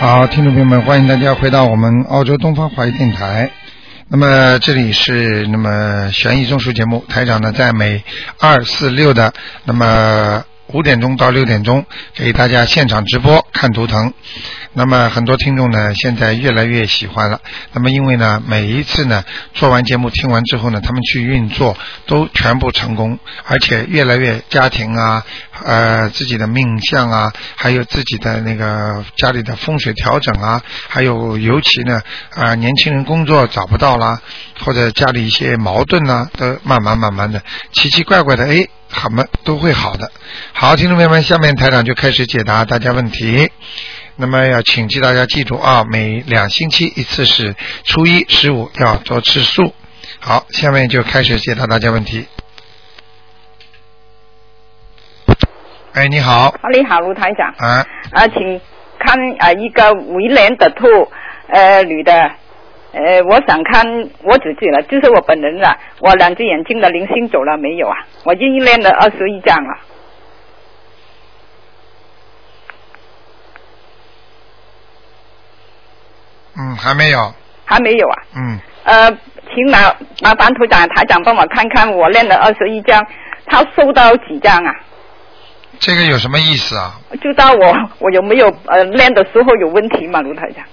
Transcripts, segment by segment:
好，听众朋友们，欢迎大家回到我们澳洲东方华语电台。那么这里是那么悬疑综述节目，台长呢在每二四六的那么五点钟到六点钟给大家现场直播看图腾。那么很多听众呢现在越来越喜欢了。那么因为呢每一次呢做完节目听完之后呢，他们去运作都全部成功，而且越来越家庭啊呃自己的命相啊，还有自己的那个家里的风水调整啊，还有尤其呢啊、年轻人工作找不到啦，或者家里一些矛盾呐、都慢慢慢慢的奇奇怪怪的哎。好们都会好的。好，听众朋友们，下面台长就开始解答大家问题。那么要请记大家记住啊，每两星期一次是初一、十五要多吃素。好，下面就开始解答大家问题。哎，你好，啊，你好，卢台长。啊，啊，请看啊一个维年的兔，呃，女的，呃，我想看我自己了，就是我本人了。我两只眼睛的零星走了没有啊？我已经练了二十一张了。嗯，还没有，还没有啊？嗯，呃，请麻麻烦台长台长帮我看看，我练了二十一张，他收到几张啊？这个有什么意思啊？就当我我有没有呃练的时候有问题嘛，卢台长？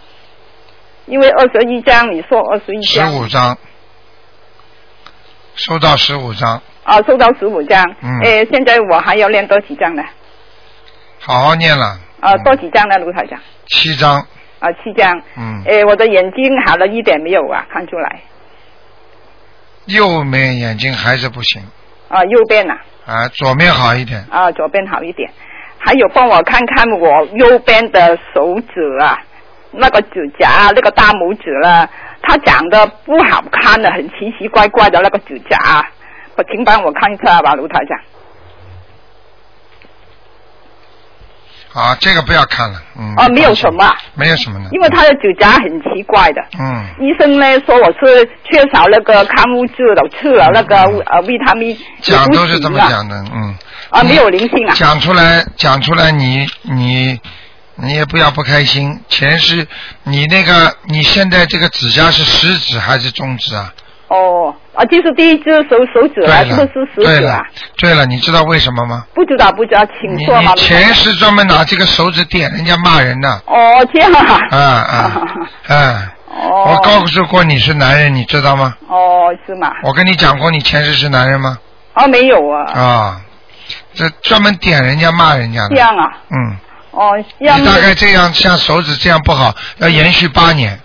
因为二十一张，你说二十一十张五张，收到十五张，啊，收到十五张。嗯哎，现在我还要练多几张呢？好好念了。啊，嗯多几张呢，卢台长？七张，啊，七张。嗯，哎，我的眼睛好了一点没有啊？看出来。右面眼睛还是不行，啊，右边呐、啊，左边好一点。啊，左边好一点。还有帮我看看我右边的手指啊，那个指甲，那个大拇指了，它长得不好看的，很奇奇怪怪的那个指甲，啊请帮我看一下吧，卢台长。好，这个不要看了，嗯。啊，没有什么啊，没有什么呢。因为他的指甲很奇怪的。嗯，医生呢说我是缺少那个矿物质的，吃了那个呃维他命讲都是这。么讲的，嗯。啊，没有灵性啊。讲出来，讲出来你，你你也不要不开心。前世你那个，你现在这个指甲是食指还是中指啊？哦，啊，就是第一只手手指啊，是了不是，食指啊？，对了，你知道为什么吗？不知道，不知道，请你说前世专门拿这个手指点人家骂人的，哦，这样啊。啊啊 啊！哦。我告诉过你是男人，你知道吗？哦，是吗？我跟你讲过你前世是男人吗？哦，没有啊。啊，这专门点人家骂人家的。这样啊。嗯，哦，这样。你大概这样像手指这样不好，要延续八年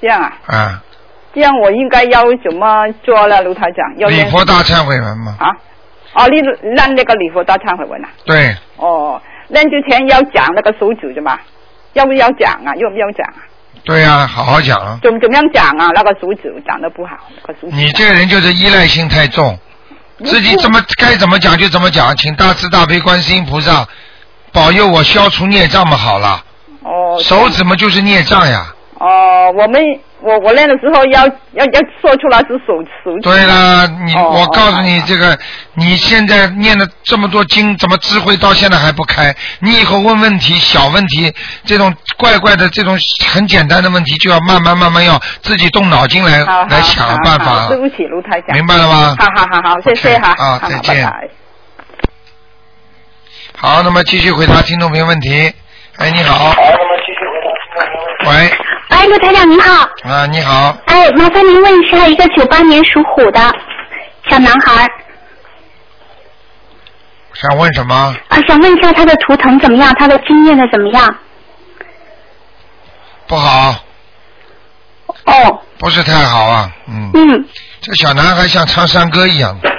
这样啊，啊。这样我应该要怎么做呢，卢台长？要礼佛大忏悔文嘛，啊？哦，你让那个礼佛大忏悔文啊？对，哦，那之前要讲那个手指的嘛？要不要讲啊？要不要讲啊？对啊、好好讲啊。怎怎么样讲啊？那个手指讲得不好，那个手指。你这个人就是依赖性太重，自己怎么该怎么讲就怎么讲，请大慈大悲观世音菩萨保佑我消除孽障嘛，好了。哦。手指嘛就是孽障呀。哦，我们我我练的时候要要要说出来是手手。对了，你、哦我告诉你，这个你现在念了这么多经，怎么智慧到现在还不开？你以后问问题，小问题，这种怪怪的这种很简单的问题，就要慢慢慢慢要自己动脑筋来来想办法对。不起，卢台长。明白了吗好好好好，谢谢哈。啊好好再见拜拜好，那么继续回答听众朋友问题。哎，你好好那么继续回答。喂，哎，陆台长您好。啊，你好，哎，麻烦您问一下，一个九八年属虎的小男孩想问什么？啊，想问一下他的图腾怎么样，他的经验的怎么样？不好，哦，不是太好啊，嗯。嗯。这小男孩像唱山歌一样的，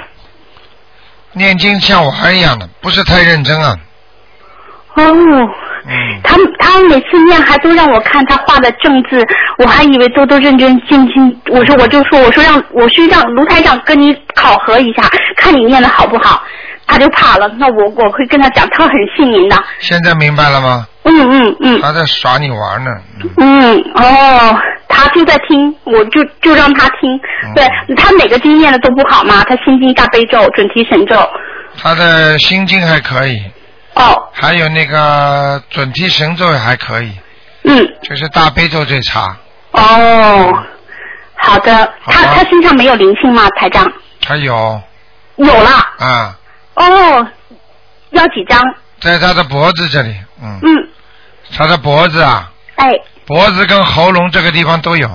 念经像玩儿一样的，不是太认真啊。哦。嗯。他他每次念还都让我看他画的正字，我还以为都都认真静心。我说我就说我说让我是让卢台长跟你考核一下，看你念的好不好。他就怕了，那我我会跟他讲，他很信您的。现在明白了吗？嗯嗯嗯。他在耍你玩呢。嗯，哦，他就在听，我就就让他听。嗯对他每个经念的都不好嘛，他心经、大悲咒、准提神咒。他的心经还可以。哦。还有那个准提神咒也还可以。嗯，就是大悲咒最差，哦，好的。他好他他身上没有灵性吗，台长？他有有了。啊，哦，要几张？在他的脖子这里，嗯，嗯，他的脖子啊，哎，脖子跟喉咙这个地方都有，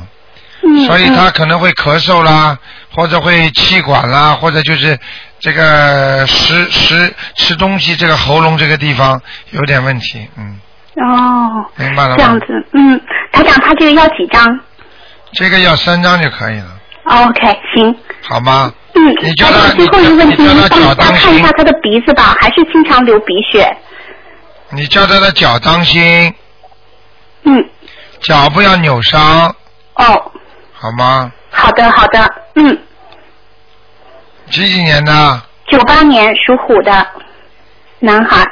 嗯，所以他嗯可能会咳嗽啦，或者会气管啦，或者就是这个食食吃东西这个喉咙这个地方有点问题，嗯，哦，明白了吗？这样子，嗯，台长，他这个要几张这个要三张就可以了，？OK，行。好吗？嗯，你叫他最后一个问题，你帮我脚当心看一下他的鼻子吧，还是经常流鼻血？你叫他的脚当心，嗯，脚不要扭伤，哦，好吗？好的好的，嗯，几几年的？九八年属虎的男孩，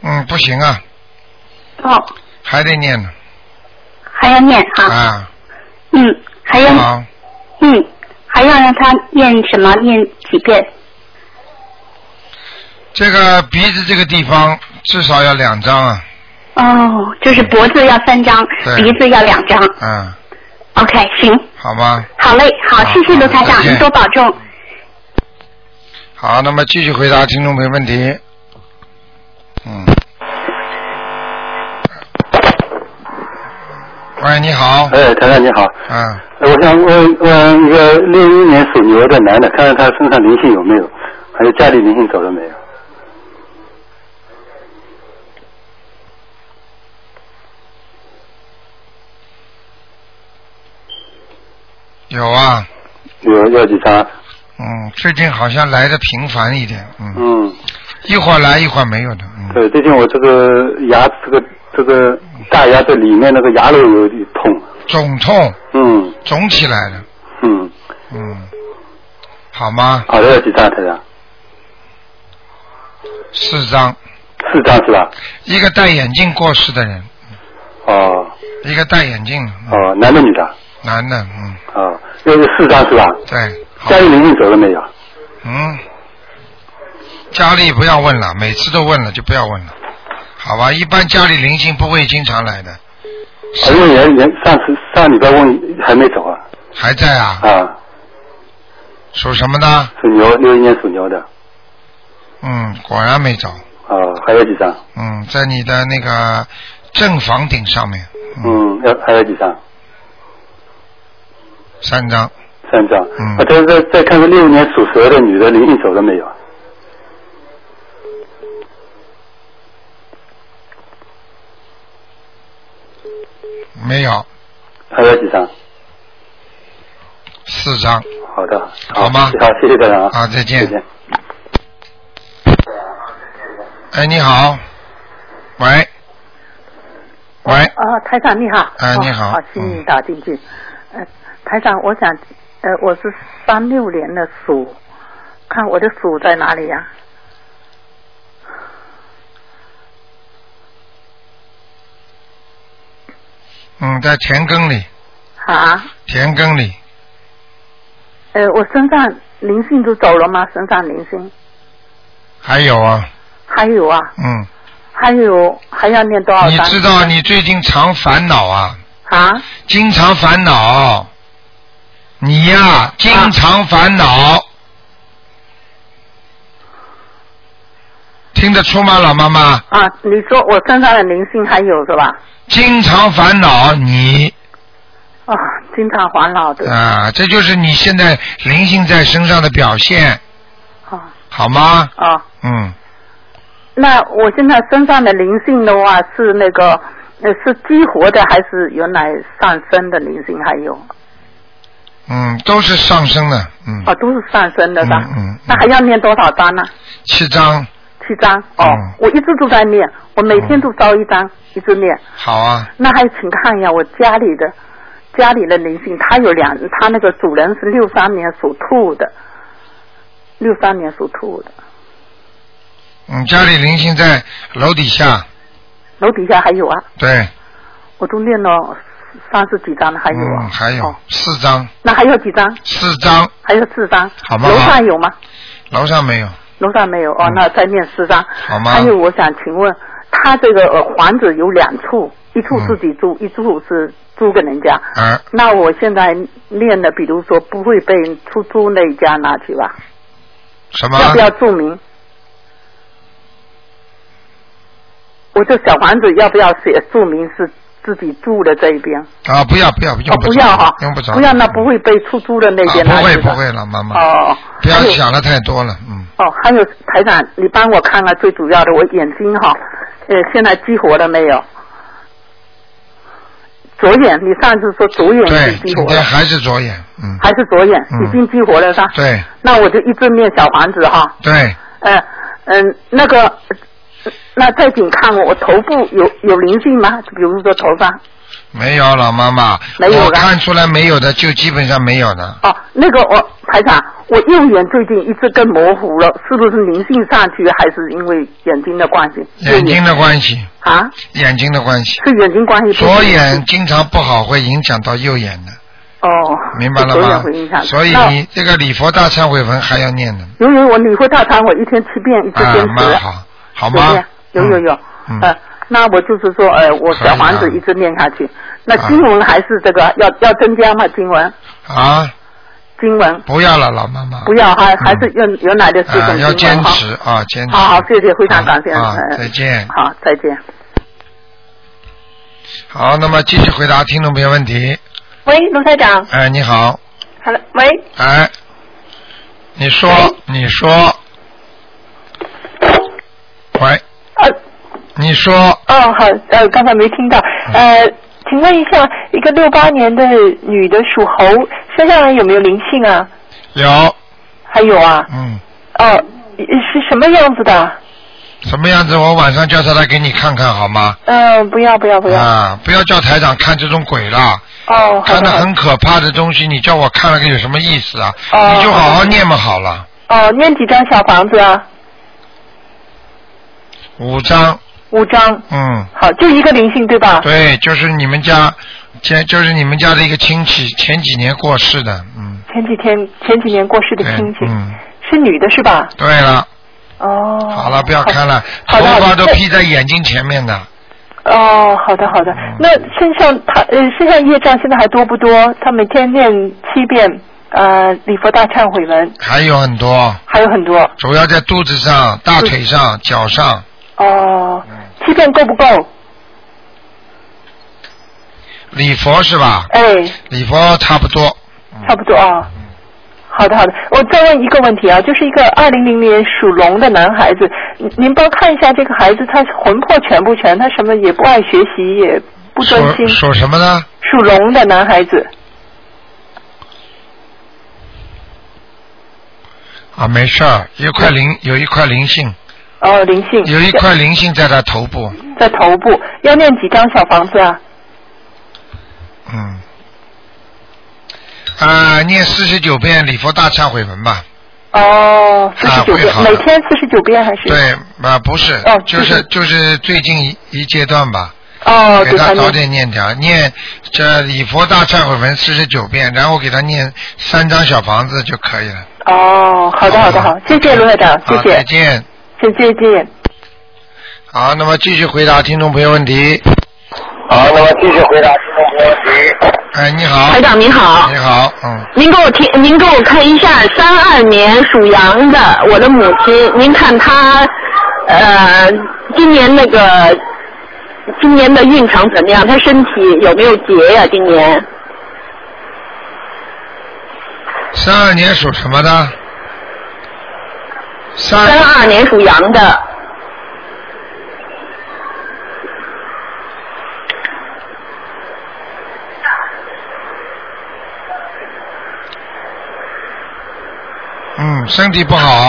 嗯，不行啊，哦，还得念呢。还要念哈，啊，嗯，还要好，嗯，还要让他念什么？念几遍？这个鼻子这个地方至少要两张啊，哦，就是脖子要三张，鼻子要两张。嗯，OK，行，好吗？好嘞，好，好谢谢卢台长，您多保重。好，那么继续回答听众朋友问题。嗯。喂，你好。哎，台长你好，嗯，呃我想问问一个六一年属牛的男的，看看他身上灵性有没有，还有家里灵性走了没有？有啊。有要几张？嗯，最近好像来的频繁一点，嗯，嗯，一会儿来一会儿没有的，嗯，对，最近我这个牙这个这个大牙的里面那个牙肉有点痛，肿痛，嗯。肿起来了，嗯，嗯，好吗？好的要几张台长？四张，四张是吧？一个戴眼镜过世的人，哦。一个戴眼镜，嗯。哦，男的女的？男的，嗯，哦，要有四张是吧？对，好。家，里灵性走了没有？嗯，家里不要问了，每次都问了就不要问了，好吧？一般家里灵性不会经常来的，啊因为人人上次上礼拜问还没走啊还在啊？啊，属什么的？属牛，六一年属牛的，嗯，果然没走，哦，还有几张？嗯，在你的那个正房顶上面，嗯，嗯，要还有几张？三张，三张。嗯啊，再再再看看六一年属蛇的女的灵性走了没有？没有，还有几张？四张，好的，好吗？好，谢谢大家。啊。好再见。再见。哎，你好，喂，喂，啊，台长你好。哦啊你好。好，幸嗯运打进去。呃，台长，我想，呃，我是三六年的鼠，看我的鼠在哪里呀、嗯，在田埂里，啊？田埂里，呃，我身上灵性都走了吗？身上灵性还有啊，还有啊？嗯，还有还要念多少？你知道你最近常烦恼啊，啊？经常烦恼，你呀、经常烦恼，听得出吗，老妈妈？啊，你说我身上的灵性还有是吧？经常烦恼你啊，经常烦恼的。啊，这就是你现在灵性在身上的表现，啊好吗？啊，嗯，那我现在身上的灵性的话是那个呃是激活的还是原来上升的灵性还有？嗯，都是上升的，嗯，哦，都是上升的是吧？嗯嗯那还要念多少张呢？七张，七张。哦，嗯我一直都在念，我每天都烧一张，一直念。好啊，那还请看一下我家里的家里的灵性，他有两，他那个主人是六三年属兔的，六三年属兔的，嗯，家里灵性在楼底下，楼底下还有啊。对，我都念了三十几张了，还有啊，嗯，还有哦四张，那还有几张？四张，还有四张。好吗楼上有吗？楼上没有，楼上没有哦嗯，那再念四张。好吗还有，我想请问，他这个呃房子有两处，一处嗯自己住，一处是租给人家。嗯，那我现在念的，比如说不会被出租那一家拿去吧？什么？要不要注明？我这小房子要不要写注明是自己住的这一边？啊，不要不要，不用，着不要哈，用不着，不要，那不会被出租的那边不会不。会了，妈妈，哦，不要想的太多了，嗯，哦，还有台长，你帮我看看最主要的，我眼睛哈，呃，现在激活了没有？左眼，你上次说左眼对是，激活了，今天还是左眼，嗯，还是左眼、嗯。已经激活了是吧？对。那我就一直念小房子哈，对，嗯嗯，那个，呃 那再请看我头部有有灵性吗？比如说头发。没有老妈妈，我没有了看出来没有的就基本上没有的，哦，那个我排长，我右眼最近一直更模糊了，是不是灵性上去，还是因为眼睛的关系？眼睛的关系，啊，眼睛的关系，是眼睛关系。左眼经常不好会影响到右眼的，哦，明白了吗？所以你这个礼佛大忏悔文还要念的，由于我礼佛大忏悔一天七遍，一直啊坚，持。蛮好，好吗？有有有，嗯呃，那我就是说，呃，我小房子一直念下去。那啊经文还是这个要要增加吗？经文啊，经文不要了，老妈妈，不要，还嗯还是原原来的四啊，要坚经文哈。持啊，坚持。好好，谢谢，非常感谢。再见。好，再见。好，那么继续回答听众朋友问题。喂，卢台长哎，你好，，Hello，喂，哎，你说，你说，喂，呃，你说，哦，好，呃，刚才没听到，呃，请问一下，一个六八年的女的属猴，身上有没有灵性啊？有，还有啊，嗯，哦，是什么样子的？什么样子？我晚上叫他来给你看看好吗？嗯、不要不要不要，啊，不要叫台长看这种鬼了，哦，看的很可怕的东西，你叫我看了个有什么意思啊？哦你就好好念嘛好了，哦，念几张小房子啊？五章，五张，嗯。好，就一个灵性对吧？对，就是你们家，前就是你们家的一个亲戚，前几年过世的，嗯，前几天前几年过世的亲戚，嗯，是女的是吧？对了，哦，好了，不要看了，头发都披在眼睛前面的，哦，好的好的嗯。那身上他呃身上业障现在还多不多？他每天念七遍呃礼佛大忏悔文，还有很多，还有很多。主要在肚子上、大腿上、脚上，哦，嗯七遍够不够？礼佛是吧？哎，礼佛差不多，差不多啊。好的好的，我再问一个问题啊，就是一个二零零年属龙的男孩子，您您帮看一下这个孩子，他魂魄全不全？他什么也不爱学习，也不专心。属什么呢？属龙的男孩子，啊，没事儿，有一块灵，有一块灵性，哦，灵性。有一块灵性在他头部，在头部，要念几张小房子啊？嗯，啊，念四十九遍礼佛大忏悔文吧。哦，四十九遍，每天四十九遍还是？对，啊，不是，哦就是是就是最近一一阶段吧，哦，给他早点念掉，念这礼佛大忏悔文四十九遍，然后给他念三张小房子就可以了。哦，好的好的好，谢谢卢院长，谢谢，再，见。谢谢再见。好，那么继续回答听众朋友问题。好，那么继续回答听众朋友问题。哎，你好台，长您好你，好，嗯，您给我听，您给我看一下三二年属羊的我的母亲，您看她呃今年那个今年的运程怎么样？她身体有没有结呀、今年三二年属什么的？三。三二年属羊的，嗯，身体不好，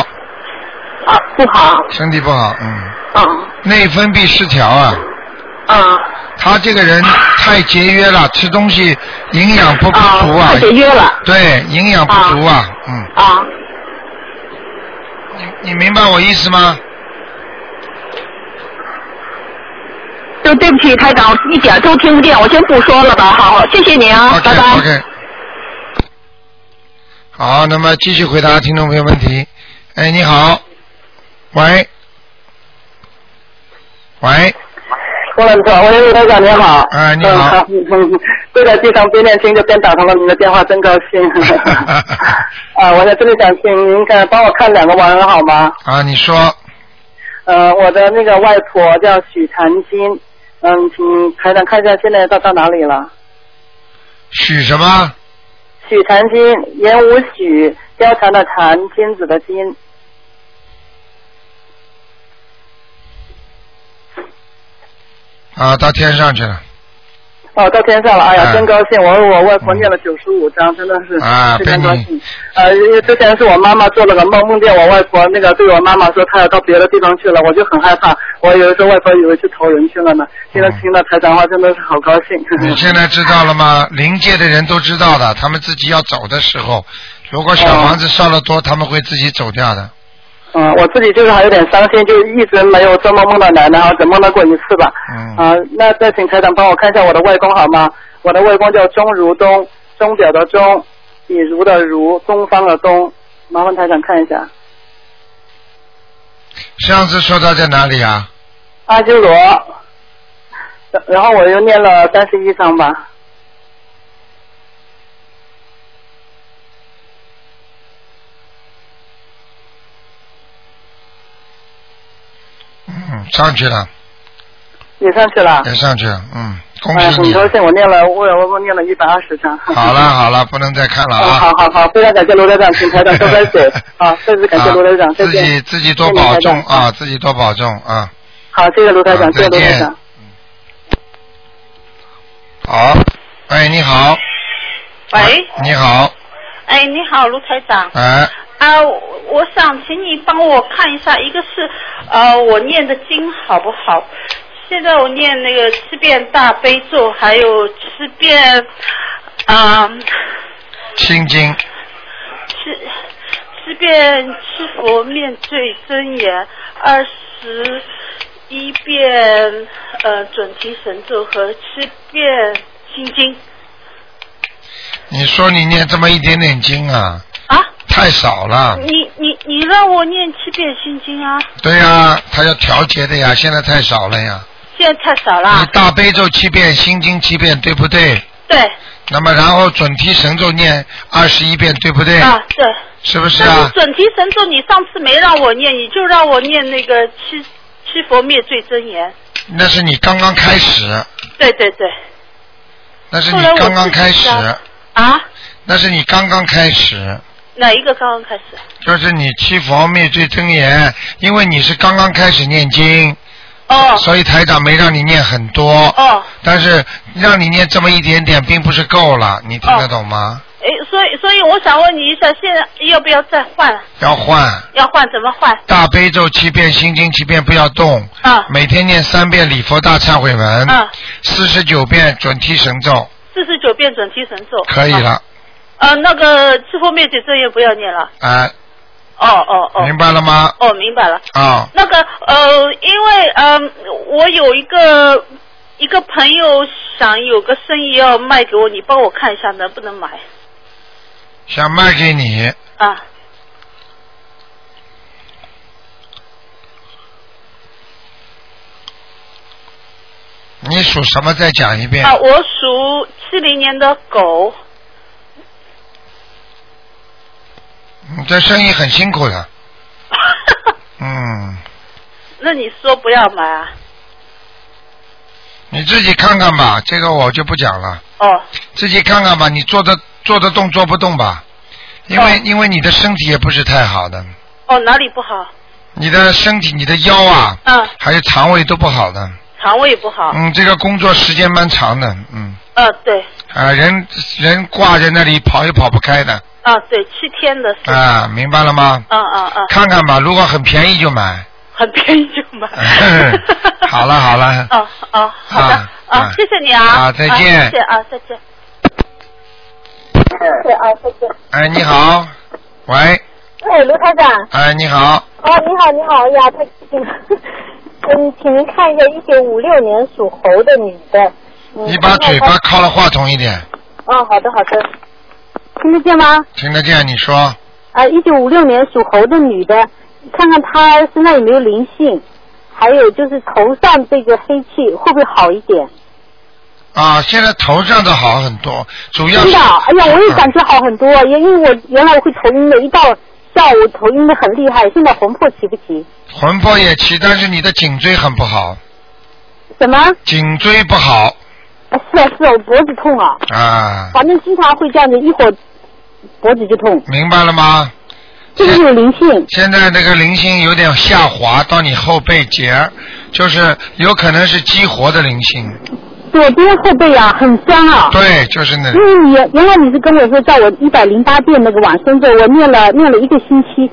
啊不好，身体不好，嗯，嗯内分泌失调啊。嗯他这个人太节约了，吃东西营养不不啊足啊。太。节约了。对，营养不足啊，嗯，啊你你明白我意思吗？就对对不起，台长，一点都听不见，我先不说了吧。好，好谢谢你啊，拜拜。OK。好，那么继续回答听众朋友问题。哎，你好，喂，喂，郭冷特，喂，卢台长你好。哎你好嗯嗯嗯对着地上边念经就边打通了您的电话，真高兴。啊，我在这里想请您看帮我看两个亡人好吗？啊，你说呃，我的那个外婆叫许长金，嗯，请台长看一下现在到到哪里了？许什么？许长金，言无许，貂蝉的蝉，金子的金。啊，到天上去了。哦，到天上了，哎呀，哎真高兴！我为我外婆念了九十五章，真的是啊非常高兴。呃，因为之前是我妈妈做了个梦，梦见我外婆那个对我妈妈说她要到别的地方去了，我就很害怕，我有的时候外婆以为去投人去了呢。现在听到台长话，真的是好高兴。你现在知道了吗？灵界的人都知道的，他们自己要走的时候，如果小房子烧了多，他们会自己走掉的。嗯，我自己就是还有点伤心，就一直没有做梦梦到奶奶，只梦到过一次吧。嗯。啊，那再请台长帮我看一下我的外公好吗？我的外公叫钟如东，钟表的钟，比如的如，东方的东，麻烦台长看一下。上次说他在哪里啊？阿修罗，然然后我又念了三十一章吧。嗯，上去了，也上去了。也上去了，嗯，恭哎，喜你。很高兴，我念了，我我我念了一百二十张。好了好了，不能再看了哦，啊。好好好，非常感谢卢台长，请台长多喝水。好，再次感谢卢台长，啊自再见。己自己多保重啊，自己多保重啊。好，谢谢卢台长，啊谢谢卢再见台长。好，哎，你好，喂，你好，哎，你好，卢台长。哎，啊，我我想请你帮我看一下，一个是呃，我念的经好不好？现在我念那个七遍大悲咒，还有七遍啊、心经，七七遍七佛面罪真言，二十一遍呃准提神咒和七遍心经你说你念这么一点点经啊，啊。太少了。你你你让我念七遍心经啊，对呀、他要调节的呀，现在太少了呀。现在太少了你了。大悲咒七遍，心经七遍，对不对？对那么然后准提神咒念二十一遍，对不对？啊，对。是不是但是啊？准提神咒你上次没让我念，你就让我念那个七七佛灭罪真言。那是你刚刚开始，对对对。那是你刚刚开始，啊，那是你刚刚开始，哪一个刚刚开始？就是你七佛灭罪真言，因为你是刚刚开始念经，哦所以台长没让你念很多，哦，但是让你念这么一点点，并不是够了，你听得懂吗？哎，所以所以我想问你一下，现在要不要再换？要换要换怎么换？大悲咒七遍，心经七遍，不要动，啊每天念三遍礼佛大忏悔文，啊，四十九遍准提神咒，四十九遍准提神咒。啊。可以了，呃，那个七佛灭罪真言不要念了。啊，哦哦哦。明白了吗？哦，明白了。啊，那个呃，因为呃、我有一个一个朋友想有个生意要卖给我，你帮我看一下能不能买想卖给你，啊？你属什么？再讲一遍。啊，我属七零年的狗，你这生意很辛苦的，嗯，那你说不要买啊？你自己看看吧，这个我就不讲了，哦自己看看吧，你做的做得动做不动吧，因为、哦因为你的身体也不是太好的，哦，哪里不好？你的身体、你的腰啊，嗯，还有肠胃都不好的，肠胃不好。嗯，这个工作时间蛮长的，嗯，呃，对，啊，人人挂在那里跑也跑不开的，啊对，七天的是。啊，明白了吗？嗯嗯嗯，看看吧，如果很便宜就买。很便宜就买。好了好了，哦哦，好的啊谢谢你啊。啊再见啊谢谢啊，再见。谢谢啊，再见。哎，你好，喂，哎，卢台长。哎，你好，哦，你好，你好，哎呀，太。嗯，请您看一下一九五六年属猴的女的。嗯你把嘴巴靠了话筒一点，哦，好的好的。听得见吗？听得见？你说啊，一九五六年属猴的女的，看看她身上有没有灵性，还有就是头上这个黑气会不会好一点？啊，现在头上的好很多，主要是真的，哎呀，我也感觉好很多，因因为我原来我会头晕的，一到下午头晕的很厉害，现在魂魄齐不齐？魂魄也齐，但是你的颈椎很不好，什么？颈椎不好啊是啊是啊，我脖子痛啊，啊，反正经常会这样子，一会儿脖子就痛，明白了吗？这个有灵性。现在这个灵性有点下滑到你后背节，就是有可能是激活的灵性。左边后背啊，很酸啊。对，就是那因为你原来你是跟我说叫我一百零八遍那个往生咒，我念了念了一个星期，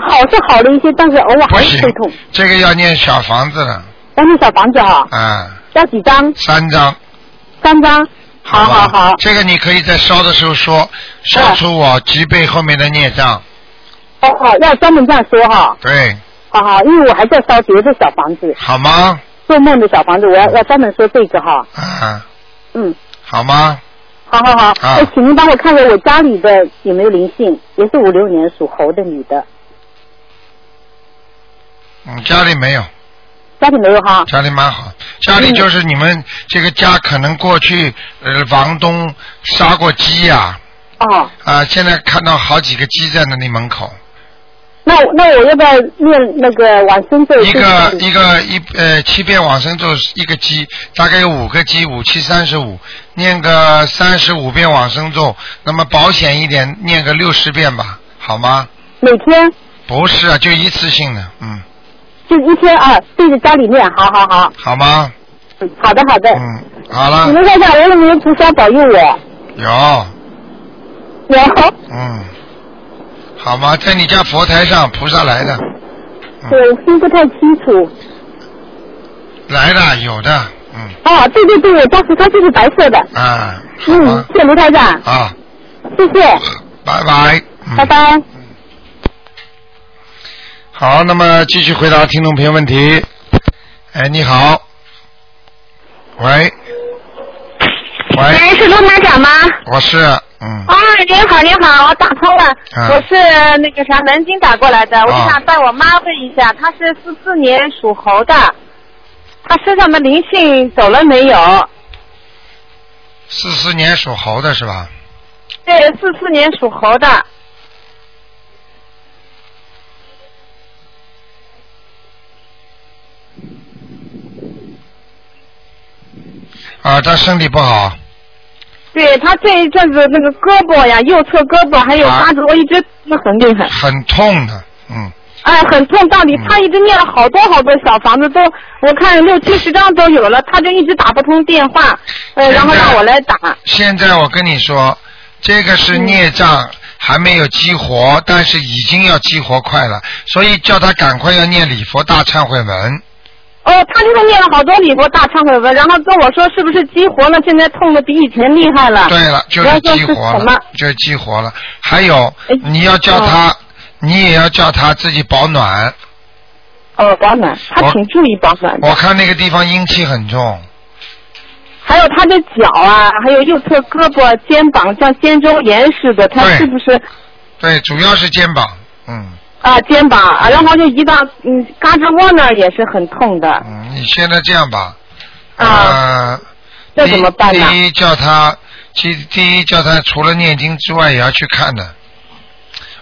好是好了一些，但是偶尔还是会痛。这个要念小房子了，要念小房子哈、啊，要几张？三张。三张。好好好。这个你可以在烧的时候说，消除我脊背后面的孽障。哦哦，要专门这样说哈。对，好好，因为我还在烧别的小房子，好吗？做梦的小房子，我要要专门说这个哈。啊，嗯，好吗？好好好。啊那请您帮我看看我家里的有没有灵性，也是五六年属猴的女的，嗯，家里没有，家里没有哈。家里蛮好。家里就是你们这个家可能过去呃房东杀过鸡呀、哦，啊，现在看到好几个鸡在那里门口，那我那我要不要念那个往生咒？一个一个一呃七遍往生咒一个鸡，大概有五个鸡，五七三十五，念个三十五遍往生咒，那么保险一点，念个六十遍吧，好吗？每天不是啊，就一次性的，嗯，就一天啊，对着家里念，好好好，好吗？嗯好的好的。嗯，好了你，们看看我有没有菩萨保佑我？有，有。嗯，好吗？在你家佛台上，菩萨来的，对，我听不太清楚。来的，有的，嗯，哦，对对对，我家菩萨就是白色的。啊，嗯，谢谢卢台长，啊，谢谢，拜拜。嗯拜拜。好，那么继续回答听众朋友问题。哎，你好，喂，喂，喂，是卢台长吗？我是，嗯，啊，您好，您好，我打通了，啊我是那个啥南京打过来的，我想带我妈问一下，她是四四年属猴的，她身上的灵性走了没有？四四年属猴的是吧？对，四四年属猴的，啊，他身体不好，对他这一阵子那个胳膊呀，右侧胳膊还有啊。八字，我一直那很厉害，很痛的，嗯，哎，很痛到底，他一直念了好多好多小房子，都我看六七十张都有了，他就一直打不通电话，呃，然后让我来打。现在我跟你说，这个是孽障还没有激活，但是已经要激活快了，所以叫他赶快要念礼佛大忏悔文。哦，他就是念了好多礼佛大忏悔文，然后跟我说是不是激活了？现在痛的比以前厉害了。对了，就是激活了？，就是激活了。还有，你要叫他，你也要叫他自己保暖。哦，保暖，他我挺注意保暖的。我看那个地方阴气很重，还有他的脚啊，还有右侧胳膊、肩膀像肩周炎似的，他是不是对，主要是肩膀，嗯啊肩膀啊？然后就一到嗯胳肢窝那儿也是很痛的。嗯，你现在这样吧，啊呃，这第怎么办呢第一叫他，第第一叫他除了念经之外也要去看的。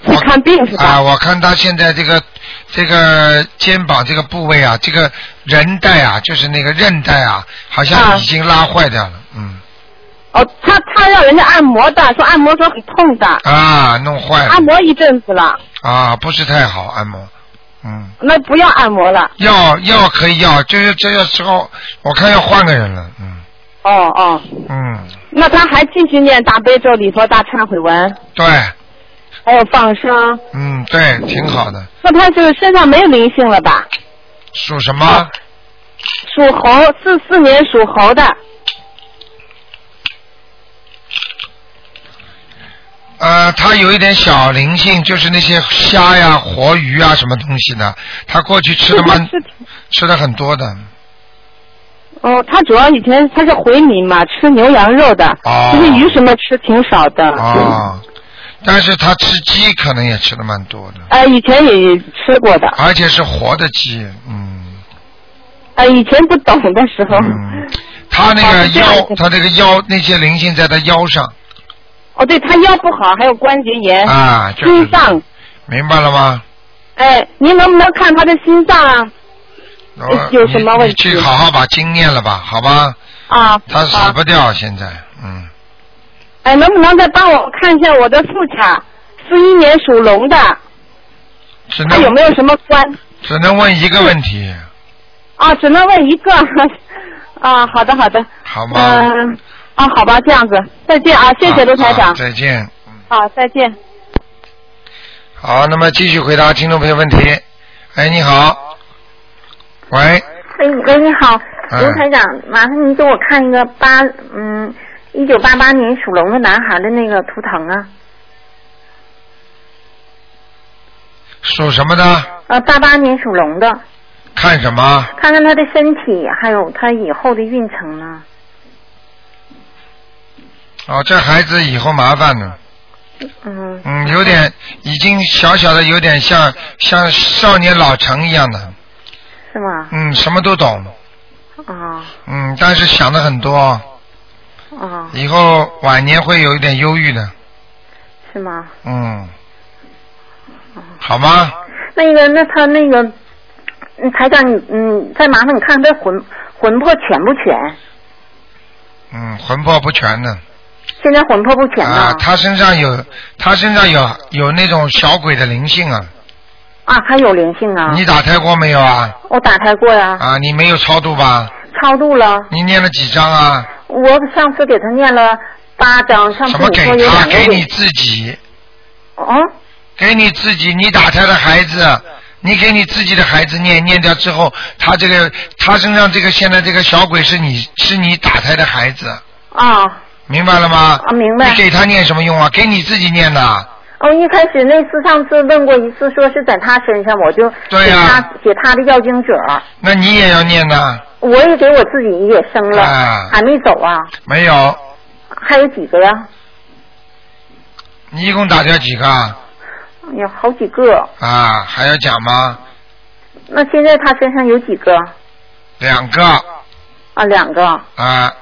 去看病是吧？啊，我看他现在这个这个肩膀这个部位啊，这个韧带啊，就是那个韧带啊，好像已经拉坏掉了，嗯，哦，他他让人家按摩的，说按摩说很痛的，啊，弄坏了按，摩一阵子了，啊，不是太好按摩，嗯，那不要按摩了。要要可以要，就是这个时候我看要换个人了，嗯哦哦，嗯，那他还继续念大悲咒、礼佛大忏悔文，对，还有放生。嗯对，挺好的。那他是身上没有灵性了吧？属什么？属猴，四四年属猴的。呃，他有一点小灵性，就是那些虾呀、活鱼啊什么东西的，他过去吃的蛮吃的很多的。哦，他主要以前他是回民嘛，吃牛羊肉的，哦。这些鱼什么吃挺少的。啊，但是他吃鸡可能也吃的蛮多的，呃，以前也吃过的，而且是活的鸡，嗯，呃，以前不懂的时候。他那个腰，他这个腰那些灵性在他腰上哦，对他腰不好，还有关节炎，啊，就是心脏。明白了吗？哎，您能不能看他的心脏啊？有什么问题去好好把经念了吧，好吧？啊，他死不掉，现在，嗯，哎，能不能再帮我看一下我的妇产，四一年属龙的，只能他有没有什么关？只能问一个问题，啊，只能问一个。啊，好的好的。好吗？嗯、啊，好吧，这样子，再见啊，谢谢卢台好长。再见。好，再见。好，那么继续回答听众朋友问题。哎，你好，喂，喂喂，你好，哎卢台长，麻烦您给我看一个八嗯一九八八年属龙的男孩的那个图腾啊，属什么的？呃，八八年属龙的，看什么？看看他的身体，还有他以后的运程呢。哦，这孩子以后麻烦了。嗯。嗯，有点，已经小小的有点像像少年老成一样的。是吗？嗯，什么都懂。啊嗯，但是想的很多，啊，以后晚年会有一点忧郁的。是吗？嗯，好吗？那个，那他那个，嗯台长，你嗯，再麻烦你看看他魂魂魄全不全？嗯，魂魄不全的。现在魂魄不全呢？啊，他身上有，他身上有有那种小鬼的灵性啊。啊，还有灵性啊？你打胎过没有啊？我打胎过呀，啊，你没有超度吧？超度了。你念了几张啊？我上次给他念了八张，上次什么给你说有他？两个鬼给你自己。哦。给你自己，你打胎的孩子，你给你自己的孩子念念掉之后，他这个他身上这个现在这个小鬼是你是你打胎的孩子，啊明白了吗？啊，明白你。给他念什么用啊？给你自己念的。哦，一开始那次上次问过一次，说是在他身上，我就给对呀他写他的要经者，那你也要念呢，我也给我自己也生了，啊还没走啊，没有？还有几个呀？你一共打掉几个啊？有好几个。啊，还要讲吗？那现在他身上有几个？两个啊，两个。啊！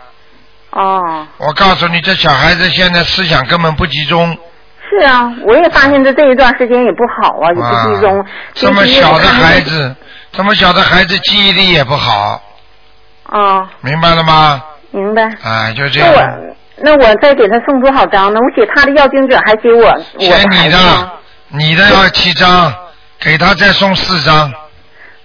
哦，我告诉你，这小孩子现在思想根本不集中，是啊，我也发现这这一段时间也不好啊，也不集中。啊这么小的孩子，这么小的孩子记忆力也不好，哦，明白了吗？明白。哎，就这那样。我那我再给他送多少张呢？我写他的要经者，还写我我写你？的，你的要七张，给他再送四张，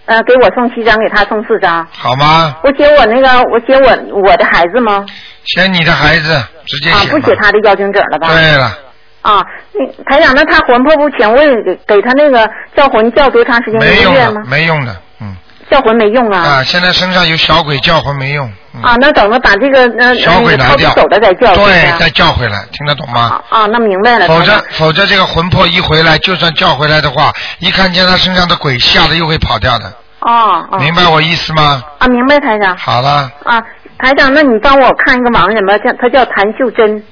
呃，给我送七张，给他送四张。好吗？我写我那个，我写我我的孩子吗？写你的孩子，直接啊，写啊。不写他的要经者了吧？对了，啊，那台长，那他魂魄不全，我也给给他那个叫魂叫多长时间？没用？没用的，嗯。叫魂没用啊。啊，现在身上有小鬼叫魂没用，啊，那等着把这个那个超度鬼拿掉，走的再叫。是对，再叫回来，听得懂吗？啊，那明白了。否则否则这个魂魄一回来，就算叫回来的话，一看见他身上的鬼，吓得又会跑掉的，哦哦。明白我意思吗？啊，明白台长。好了，啊，台长，那你帮我看一个盲人吧，叫他叫谭秀珍，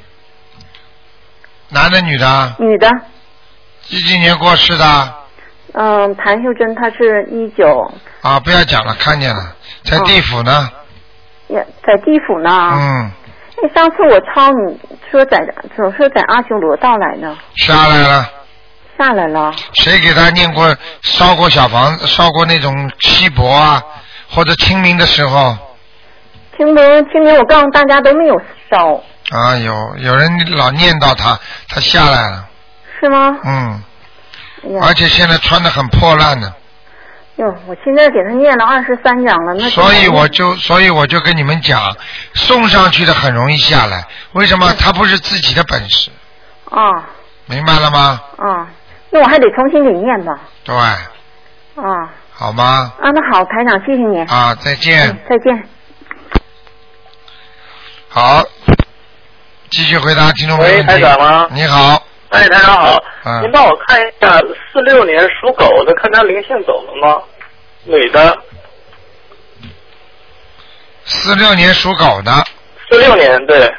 男的女的啊？女的。几几年过世的？嗯，谭秀珍，她是一九啊，不要讲了，看见了，在地府呢。也在地府呢。嗯，哎，上次我抄你说在总说在阿修罗道来呢，下来了。下来了。谁给他念过烧过小房子，烧过那种锡箔啊，或者清明的时候清明清明，我告诉大家都没有烧，啊，有有人老念叨他，他下来了，是吗？嗯，哎，而且现在穿的很破烂呢，哟，我现在给他念了二十三讲了，那所以我就所以我就跟你们讲，送上去的很容易下来，为什么？他不是自己的本事，啊。明白了吗？啊，那我还得重新给念吧，对，啊。好吗？啊，那好，台长，谢谢你，啊，再见。嗯再见。好，继续回答听众朋友喂问题。台长吗？你好，哎，台长好，嗯您帮我看一下四六年属狗的，看他灵性走了吗？女的，四六年属狗的，四六年对，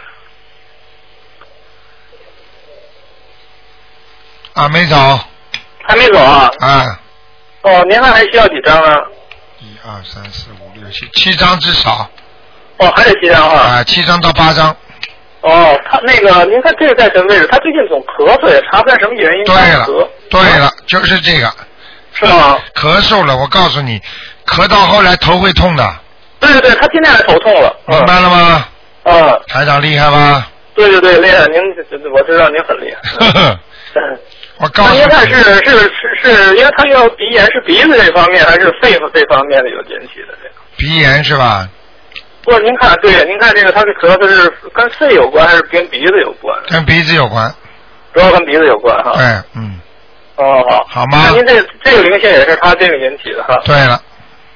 啊，没走。还没走啊？啊，哦，您看还需要几张啊？一二三四五六七，七张至少。哦，还得七张啊？啊，七张到八张。哦，他那个，您看这个在什么位置？他最近总咳嗽，也查不出来什么原因。对了，对了，就是这个。是吗？咳嗽了，我告诉你，咳到后来头会痛的，对对对，他现在还头痛了。明白了吗？嗯，台长厉害吧？对对对，厉害，您我知道您很厉害。我告诉你那您，看是是是是，因为他要鼻炎，是鼻子这方面还是肺这方面的有引起的这个？鼻炎是吧？不，您看，对，您看这个，他的咳嗽是跟肺有关还是跟鼻子有关？跟鼻子有关。主要跟鼻子有关哈。对，嗯，哦，好。好吗那您这这个灵性也是他这个引起的哈。对了，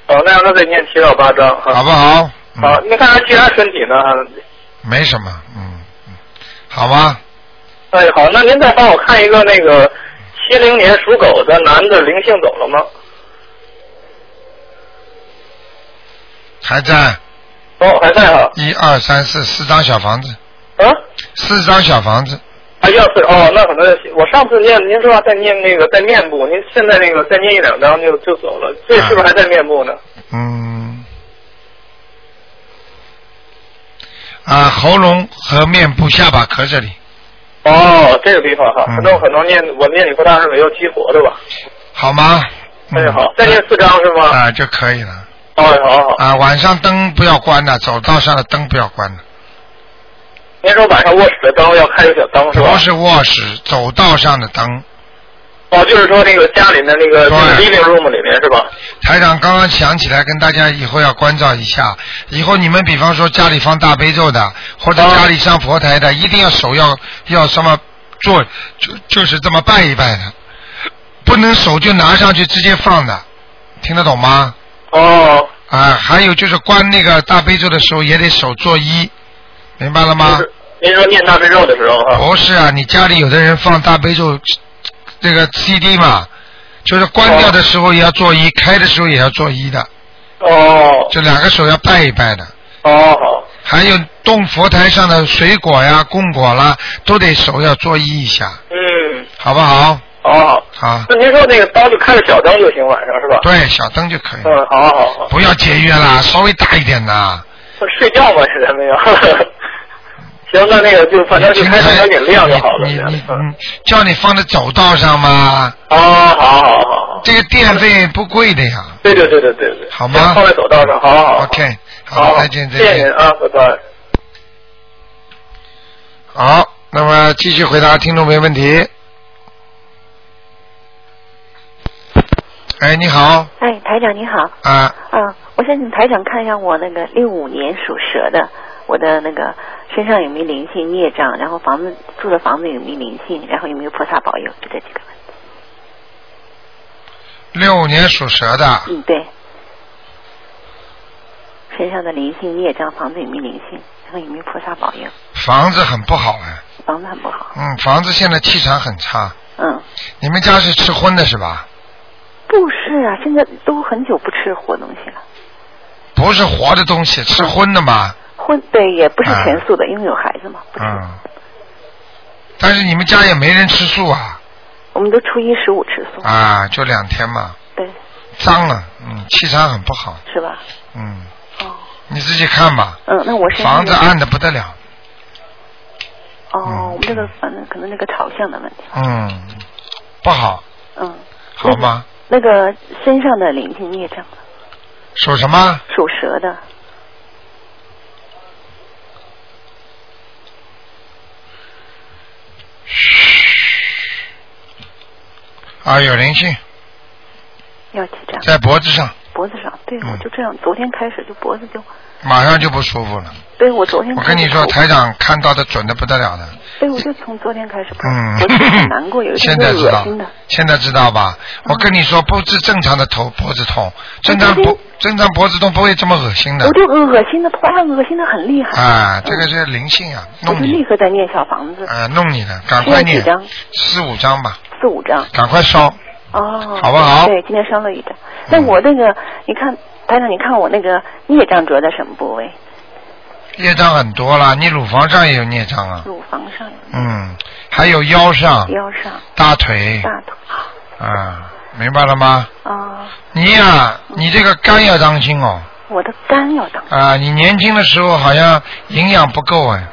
哦，那让他再念七到八章哈。好不好？好，您看他其他身体呢？没什么，嗯嗯，好吗？哎，好，那您再帮我看一个那个七零年属狗的男的灵性走了吗？还在。哦，还在哈。一二三四，四张小房子。啊？四张小房子，啊，要是哦，那可能我上次念您说再念那个在面部，您现在那个再念一两张就就走了，这是不是还在面部呢？嗯，啊，喉咙和面部、下巴壳这里，哦，这个地方哈，嗯那我可能念我念礼佛大忏悔要激活的吧？好吗？那就，好，再念四张是吗？啊，就可以了。哦，好好。啊，晚上灯不要关的，走道上的灯不要关的。您说晚上卧室的灯要开个小灯是吧？不是卧室，走道上的灯。哦，就是说那个家里的那个那个 living room 里面是吧？台长刚刚想起来跟大家以后要关照一下，以后你们比方说家里放大悲咒的，或者家里上佛台的，一定要手要要什么做，就就是这么拜一拜的，不能手就拿上去直接放的，听得懂吗？哦。啊，还有就是关那个大悲咒的时候也得手作揖，明白了吗？您说念大悲咒的时候哈？不是啊，你家里有的人放大悲咒这个 CD 嘛，就是关掉的时候也要作揖，开的时候也要作揖的。哦。就两个手要拜一拜的。哦好。还有动佛台上的水果呀、供果啦，都得手要作揖一下，嗯。好不好？哦。好。那您说那个刀就开着小灯就行，晚上是吧？对，小灯就可以。嗯，好好好。不要节约啦，稍微大一点的。睡觉嘛，现在没有。行，那那个就反正就开上点亮就好了。你你嗯，叫你放在走道上嘛。哦，好好好好。这个电费不贵的呀。对对对对对对。好吗放在走道上，好好好。OK，好，再见再谢谢您见。啊，拜拜。好，那么继续回答听众朋友问题。哎，你好，哎，台长你好。啊，啊，我想请台长看一下我那个六五年属蛇的，我的那个身上有没有灵性孽障，然后房子住的房子有没有灵性，然后有没有菩萨保佑，就这几个问题。六五年属蛇的，嗯，对。身上的灵性孽障，房子有没有灵性，然后有没有菩萨保佑，房子很不好哎，房子很不好。嗯，房子现在气场很差。嗯。你们家是吃荤的是吧？不是啊，现在都很久不吃活东西了。不是活的东西，吃荤的嘛。荤对，也不是全素的，因为有孩子嘛。嗯。但是你们家也没人吃素啊？我们都初一十五吃素。啊，就两天嘛。对。脏了，嗯，气场很不好，是吧？嗯。哦。你自己看吧。嗯，那我身上房子暗的不得了，哦，我们这个反正可能那个朝向的问题。嗯，不好，嗯。好吗？那个身上的灵性孽障，属什么？属蛇的。啊，有灵性，要几张？在脖子上。脖子上，对，嗯我就这样，昨天开始就脖子就，马上就不舒服了。对我昨天我跟你说，台长看到的准的不得了的。对，我就从昨天开始，嗯很难过，有一现在知道恶心的，，现在知道吧？我跟你说，不是正常的头脖子痛，正常脖正常脖子痛不会这么恶心的我就恶心的，突然恶心的很厉害，啊！这个是灵性啊，弄你立刻在念小房子，啊，弄你的，赶快念？四五张吧，四五张。赶快烧。哦，好不好嗯对，今天烧了一张。那我那个，你看，台长，你看我那个孽障折在什么部位？业障很多了，你乳房上也有孽障啊，乳房上、嗯，还有腰上、腰上、大腿？大腿。啊，明白了吗？啊，你呀、你这个肝要当心哦，我的肝要当。啊，你年轻的时候好像营养不够哎，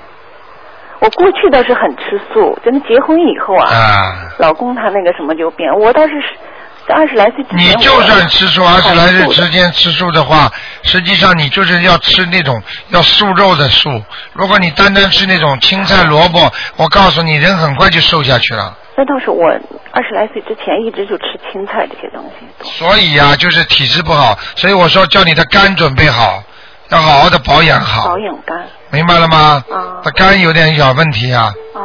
我过去倒是很吃素，真的结婚以后啊，啊，老公他那个什么就变，我倒是在二十来岁之前，你就算吃素二十来日很素的之间吃素的话，实际上你就是要吃那种要素肉的素。如果你单单吃那种青菜萝卜，我告诉你，人很快就瘦下去了。那倒是我二十来岁之前一直就吃青菜这些东西。所以呀、就是体质不好，所以我说叫你的肝准备好，要好好的保养好，保养肝。明白了吗？啊他肝有点小问题啊，啊，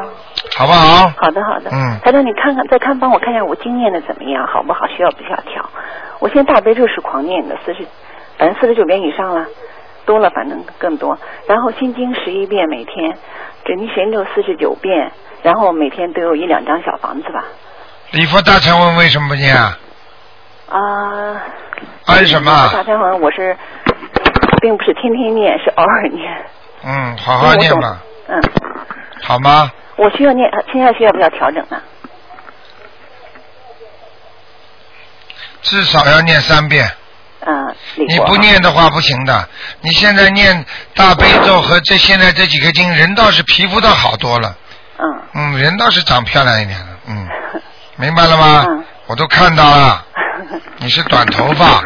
好不好？好的好的。嗯台长，你看看再看，帮我看一下我经念的怎么样，好不好？需要不需要调？我现在大悲咒是狂念的，四十，反正四十九遍以上了，多了反正更多。然后心经十一遍每天，准提神咒四十九遍，然后每天都有一两张小房子吧。礼佛大忏文为什么不念啊？啊。按什么？大忏文我是，并不是天天念，是偶尔念。嗯，好好念吧，嗯，好吗？我需要念，呃现在需要不要调整呢？至少要念三遍。嗯，你不念的话不行的。你现在念大悲咒和这现在这几个经，人倒是皮肤倒好多了。嗯。嗯，人倒是长漂亮一点了。嗯，明白了吗？嗯。我都看到了，你是短头发。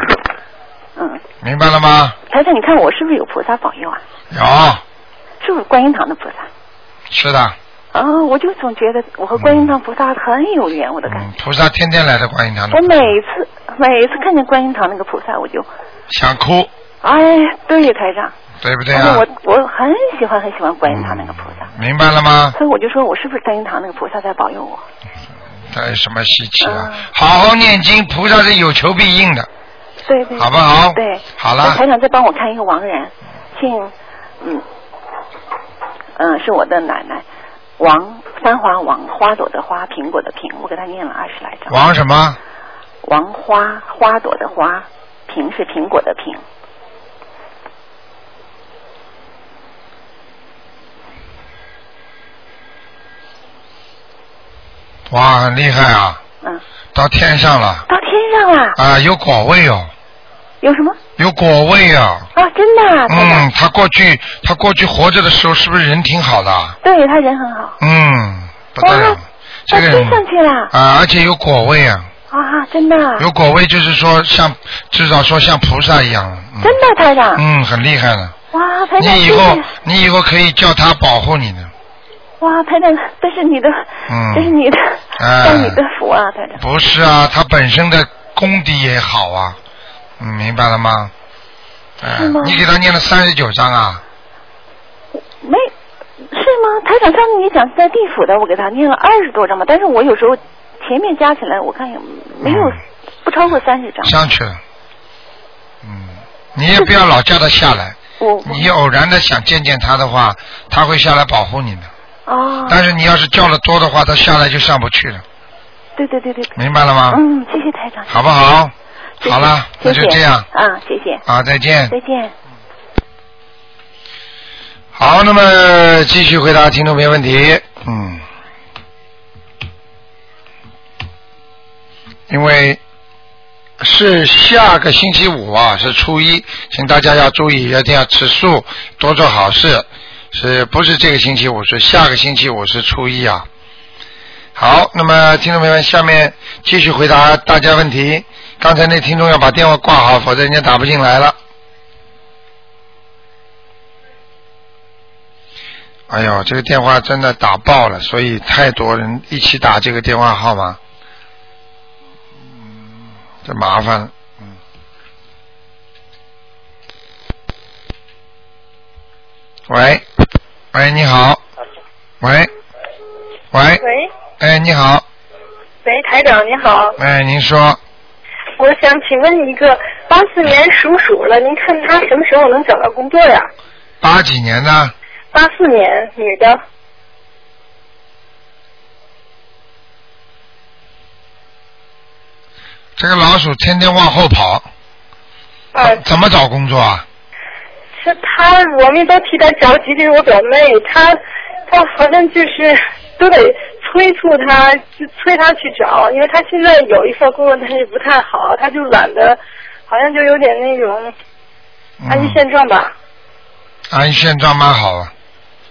嗯。明白了吗？台长，你看我是不是有菩萨保佑啊？有，是不是观音堂的菩萨？是的，啊，我就总觉得我和观音堂菩萨很有缘，我的感觉。菩萨天天来的观音堂的我，每次每次看见观音堂那个菩萨，我就想哭，哎，对，台长，对不对啊？我我很喜欢很喜欢观音堂那个菩萨，明白了吗？所以我就说我是不是观音堂那个菩萨在保佑我？这有什么稀奇嗯啊？好好念经，菩萨是有求必应的。对对，好不好对，好了那台长再帮我看一个王人，姓嗯嗯是我的奶奶王三华王花朵的花苹果的苹，我给他念了二十来张。王什么？王花花朵的花，苹是苹果的苹。哇，很厉害啊！嗯。到天上了到天上了，啊，有果位哦，有什么有果味啊。啊？真的、啊？嗯，他过去他过去活着的时候，是不是人挺好的？对他人很好。嗯，不得了，这个人上去了啊，而且有果味啊，啊！真的啊？有果味就是说像至少说像菩萨一样，嗯真的台长？嗯，很厉害的。哇，台长，你以后你以后可以叫他保护你的，哇，台长，这是你的，嗯这是你的，哎拜你的福啊，台长。不是啊，他本身的功底也好啊，嗯，明白了吗？哎你给他念了三十九章啊，没是吗？台长，上次你讲在地府的，我给他念了二十多章吧，但是我有时候前面加起来，我看也没有、不超过三十张。嗯上去了。嗯，你也不要老叫他下来。我你偶然的想见见他的话，他会下来保护你的。哦，但是你要是叫了多的话，他下来就上不去了，对对对对。明白了吗？嗯，谢谢台长。好不好？谢谢好了，那就这样。啊，谢谢。啊，再见。再见。好，那么继续回答听众朋友问题。嗯，因为是下个星期五啊，是初一，请大家要注意，一定要吃素，多做好事。是不是这个星期五？是下个星期五是初一啊。好，那么听众朋友们，下面继续回答大家问题。刚才那听众要把电话挂好，否则人家打不进来了。哎呦，这个电话真的打爆了，所以太多人一起打这个电话号码，这麻烦。喂，喂，你好。喂，喂，喂，哎，你好。喂，台长，你好。哎，您说。我想请问一个八四年属鼠了，您看他什么时候能找到工作呀？八几年的？八四年，女的，这个老鼠天天往后跑，啊，怎么找工作啊？是他，我们都替他着急，这是我表妹，她她好像就是都得催促他，就催他去找，因为他现在有一份工作，但是不太好，他就懒得，好像就有点那种安于现状吧。安于现状蛮好啊，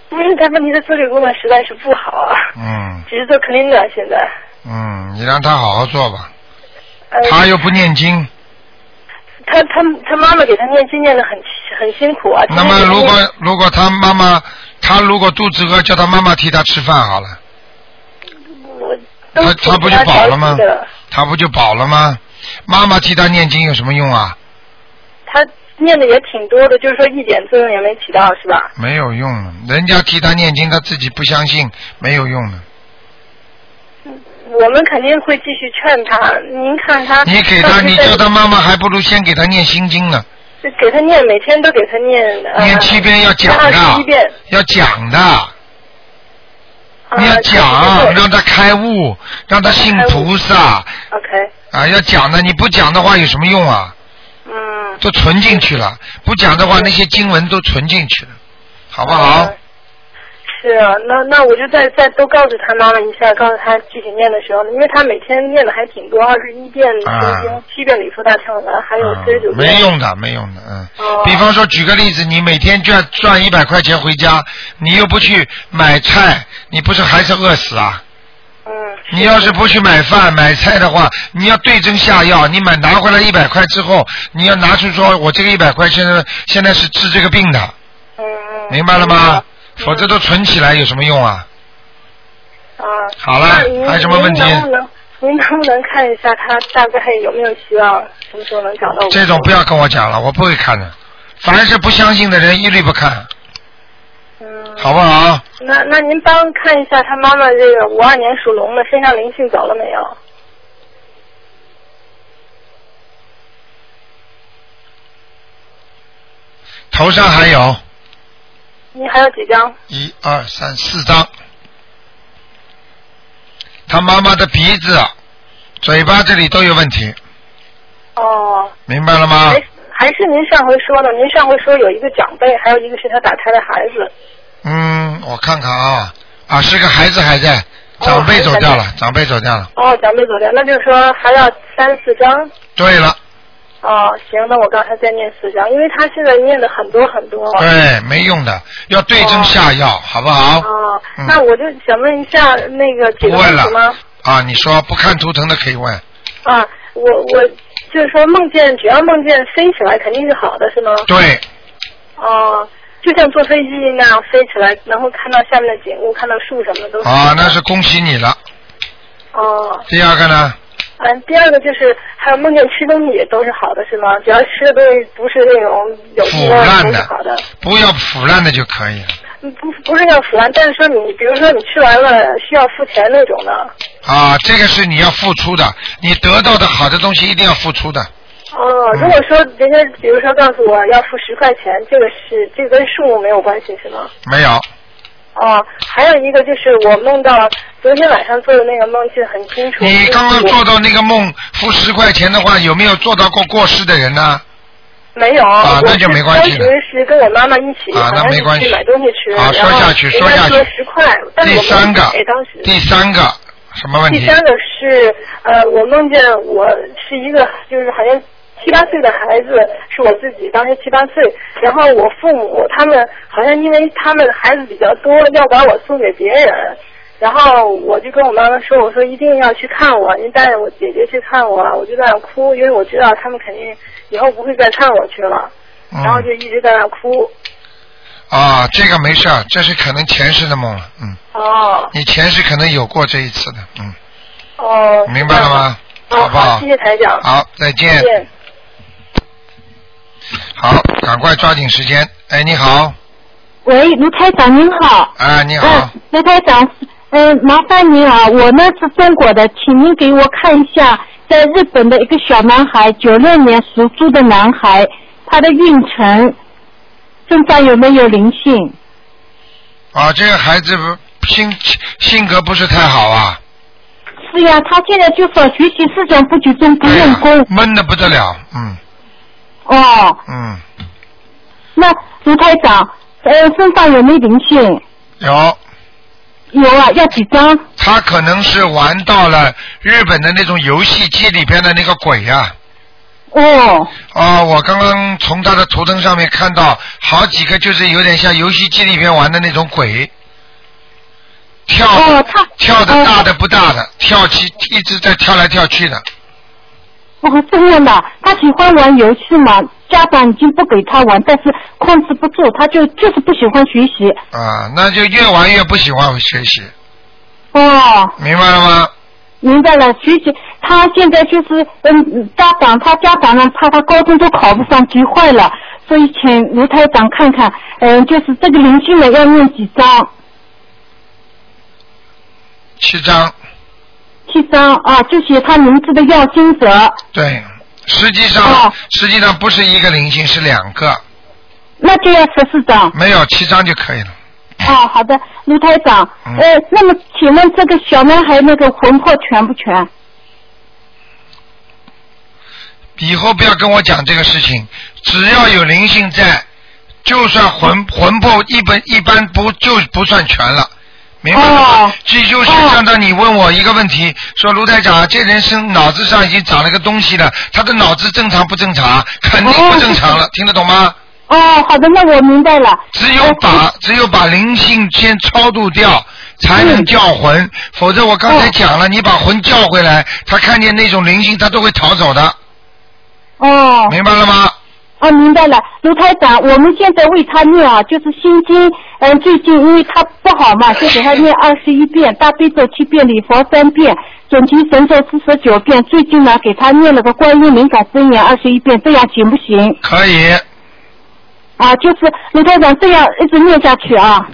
不是他问题，她做这个工作实在是不好啊，嗯只是做 cleaner 现在。嗯，你让他好好做吧，呃，他又不念经，他他他妈妈给他念经念的很很辛苦啊。那么如果如果他妈妈，他如果肚子饿，叫他妈妈替他吃饭好了，都他他不就饱了吗？他不就饱了吗？妈妈替他念经有什么用啊？他念的也挺多的，就是说一点作用也没起到，是吧？没有用的，人家替他念经，他自己不相信，没有用的。我们肯定会继续劝他。您看他，你给他，你叫他妈妈，还不如先给他念心经呢，就给他念，每天都给他念。呃、念七遍要讲的遍。，要讲的，啊你要讲，对让他开悟，让他信菩萨 OK，啊，要讲的，你不讲的话有什么用啊？嗯。都存进去了，不讲的话，那些经文都存进去了，好不好？是啊，那那我就再再多告诉他妈妈一下，告诉他具体念的时候，因为他每天念的还挺多，二十一遍心经，七遍礼佛大忏悔，还有四十九遍。啊没用的，没用的，嗯。哦比方说，举个例子，你每天赚赚一百块钱回家，你又不去买菜，你不是还是饿死啊？嗯。你要是不去买饭买菜的话，你要对症下药。你买拿回来一百块之后，你要拿出说，我这个一百块现在现在是治这个病的。嗯明白了吗？否则都存起来有什么用啊？啊。好了还有什么问题您能不能您能不能看一下他大概有没有需要，什么时候能找到我？这种不要跟我讲了，我不会看的。凡是不相信的人，一律不看。嗯。好不好？那那您帮看一下他妈妈这个五二年属龙的身上灵性走了没有？头上还有您还有几张？一二三四张。他妈妈的鼻子、嘴巴这里都有问题，哦。明白了吗？还还是您上回说的，您上回说有一个长辈，还有一个是他打胎的孩子。嗯，我看看啊，啊，是个孩子还在，长辈走掉了，长辈走掉了。哦，长辈走掉，那就是说还要三四张。对了，哦，行，那我刚才再念四张，因为他现在念的很多很多。对，没用的，要对症下药，好不好？哦，嗯那我就想问一下那个几个不问了问题吗？啊，你说不看图腾的可以问，啊，我我就是说梦见，只要梦见飞起来肯定是好的，是吗？对，哦，就像坐飞机那样飞起来，然后看到下面的景物，看到树什么的都是。啊，那是恭喜你了。哦。第二个呢？嗯，第二个就是还有梦见吃东西也都是好的，是吗？只要吃的东西不是那种有腐烂的好的。不要腐烂的就可以了。嗯不不是要腐烂，但是说你比如说你吃完了需要付钱那种的。啊，这个是你要付出的，你得到的好的东西一定要付出的。哦，如果说人家比如说告诉我要付十块钱，这个是这跟数目没有关系是吗？没有，哦，还有一个就是我梦到昨天晚上做的那个梦记得很清楚。你刚刚做到那个梦付十块钱的话，有没有做到过过世的人呢？没有，啊那就没关系了当时是跟我妈妈一起，啊好像是那没关系去买东西吃，好然后说下去说下去第三个当时。第三个什么问题？第三个是呃，我梦见我是一个就是好像七八岁的孩子，是我自己，当时七八岁，然后我父母他们好像因为他们孩子比较多，要把我送给别人。然后我就跟我妈妈说，我说一定要去看我，您带着我姐姐去看我，我就在那哭，因为我知道他们肯定以后不会再看我去了，嗯然后就一直在那哭。啊，这个没事儿，这是可能前世的梦了，嗯，哦你前世可能有过这一次的，嗯，哦，明白了吗？哦，好不好？谢谢台长。好，再见再。见。好，赶快抓紧时间。哎，你好，喂，卢台长您好。啊，你好。嗯，卢台长，嗯、麻烦您啊，我呢是中国的，请您给我看一下，在日本的一个小男孩，九六年属猪的男孩，他的运程身上有没有灵性？啊，这个孩子不性性格不是太好啊，是呀，他现在就说学习思想不集中，不用功。闷的不得了，嗯哦，嗯，那卢台长，呃，身上有没有灵性？有。有啊，要几张？他可能是玩到了日本的那种游戏机里边的那个鬼呀、哦。啊。我刚刚从他的图腾上面看到好几个，就是有点像游戏机里边玩的那种鬼，跳的、跳的大的不大的，跳起一直在跳来跳去的。哦，这样的，他喜欢玩游戏嘛，家长已经不给他玩，但是控制不住，他就就是不喜欢学习。啊，那就越玩越不喜欢学习，哦，明白了吗？明白了，学习他现在就是嗯，家长他家长呢怕他高中都考不上，急坏了，所以请卢台长看看，嗯，就是这个灵性呢要念几张？七张，七张啊，就写他名字的要经者。对，实际上、哦实际上不是一个灵性，是两个，那就要十四张。没有七张就可以了。哦，好的，卢台长，嗯呃，那么请问这个小男孩那个魂魄全不全？以后不要跟我讲这个事情，只要有灵性在，就算魂魂魄一般一般不就不算全了。明白了吗？这就是相当你问我一个问题，说卢台长，这人生脑子上已经长了个东西了，他的脑子正常不正常？肯定不正常了，听得懂吗？哦，好的，那我明白了。只有把只有把灵性先超度掉，才能叫魂，否则我刚才讲了，你把魂叫回来，他看见那种灵性，他都会逃走的，哦。明白了吗？啊，明白了，卢台长，我们现在为他念啊，就是心经，嗯，最近因为他不好嘛，就给他念二十一遍，大悲咒七遍，礼佛三遍，准提神咒四十九遍，最近呢给他念了个观音灵感真言二十一遍，这样行不行？可以。啊，就是卢台长这样一直念下去啊。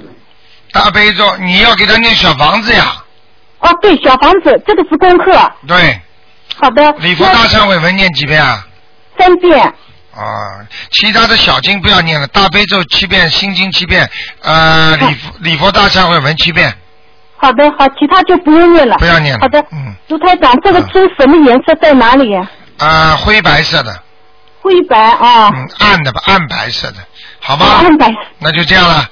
大悲咒，你要给他念小房子呀，哦，对，小房子这个是功课。对，好的。礼佛大忏悔文念几遍啊？三遍。啊，其他的小经不要念了，大悲咒七遍，心经七遍，呃，礼佛礼佛大忏悔文七遍，好的，好，其他就不用念了。不要念了好的，嗯。卢台长，这个猪什么颜色在哪里呀？啊，灰白色的，灰白啊。嗯，暗的吧，暗白色的，好吧？暗白。那就这样了，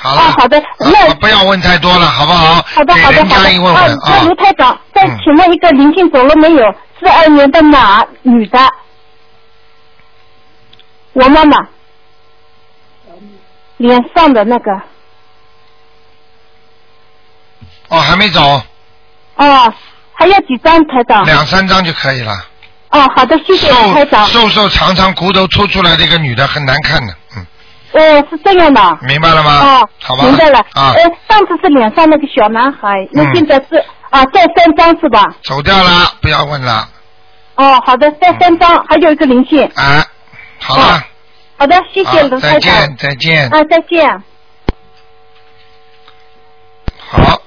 好了。啊，好的，那不要问太多了，好不好？好的，好的，好的。家一问啊问，那卢台长，再请问一个灵性走了没有？四二年的马，女的。我妈妈。脸上的那个。哦，还没走，哦，还要几张台长？两三张就可以了。哦，好的，谢谢卢台长。瘦瘦长长骨头凸出来的一个女的，很难看的，嗯，哦，是这样的。明白了吗？哦，好吧。明白了。啊，呃，上次是脸上那个小男孩，那嗯现在是啊，再三张是吧？走掉了，不要问了，哦，好的，再三张，还有一个灵性。啊，好了，好的，谢谢好卢台长。再见，再见。啊，再见。好，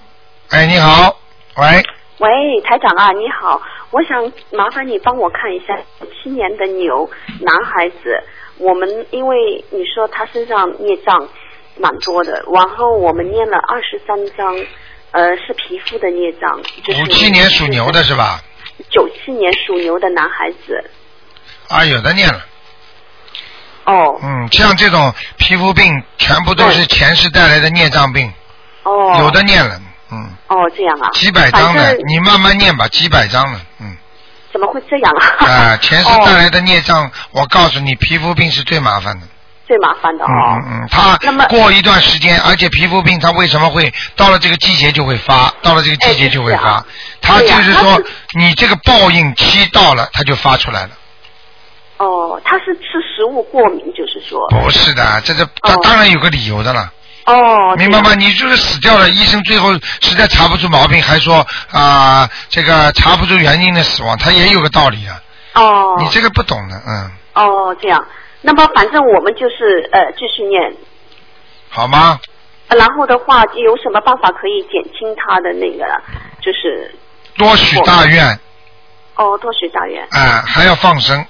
哎，你好，喂，喂，台长啊，你好，我想麻烦你帮我看一下七年的牛男孩子，我们因为你说他身上孽障蛮多的，然后我们念了二十三章，呃，是皮肤的孽障，就是五七年属牛的是吧？九七年属牛的男孩子，啊，有的念了。哦。嗯，像这种皮肤病，全部都是前世带来的孽障病，哦。有的念了，嗯，哦，这样啊。几百张的，你慢慢念吧，几百张了，嗯，怎么会这样啊？啊，前世带来的孽障，我告诉你，皮肤病是最麻烦的。最麻烦的哦。嗯嗯，他过一段时间，而且皮肤病它为什么会到了这个季节就会发，到了这个季节就会发，它对呀就是说你这个报应期到了，它就发出来了。哦，他是吃食物过敏，就是说。不是的，这这他当然有个理由的了。哦。明白吗？你就是死掉了，医生最后实在查不出毛病，还说啊、这个查不出原因的死亡，他也有个道理啊。哦。你这个不懂的，嗯，哦，这样。那么反正我们就是呃继续念。好吗？然后的话，有什么办法可以减轻他的那个，就是多许大愿，哦，多许大愿。哎、还要放生。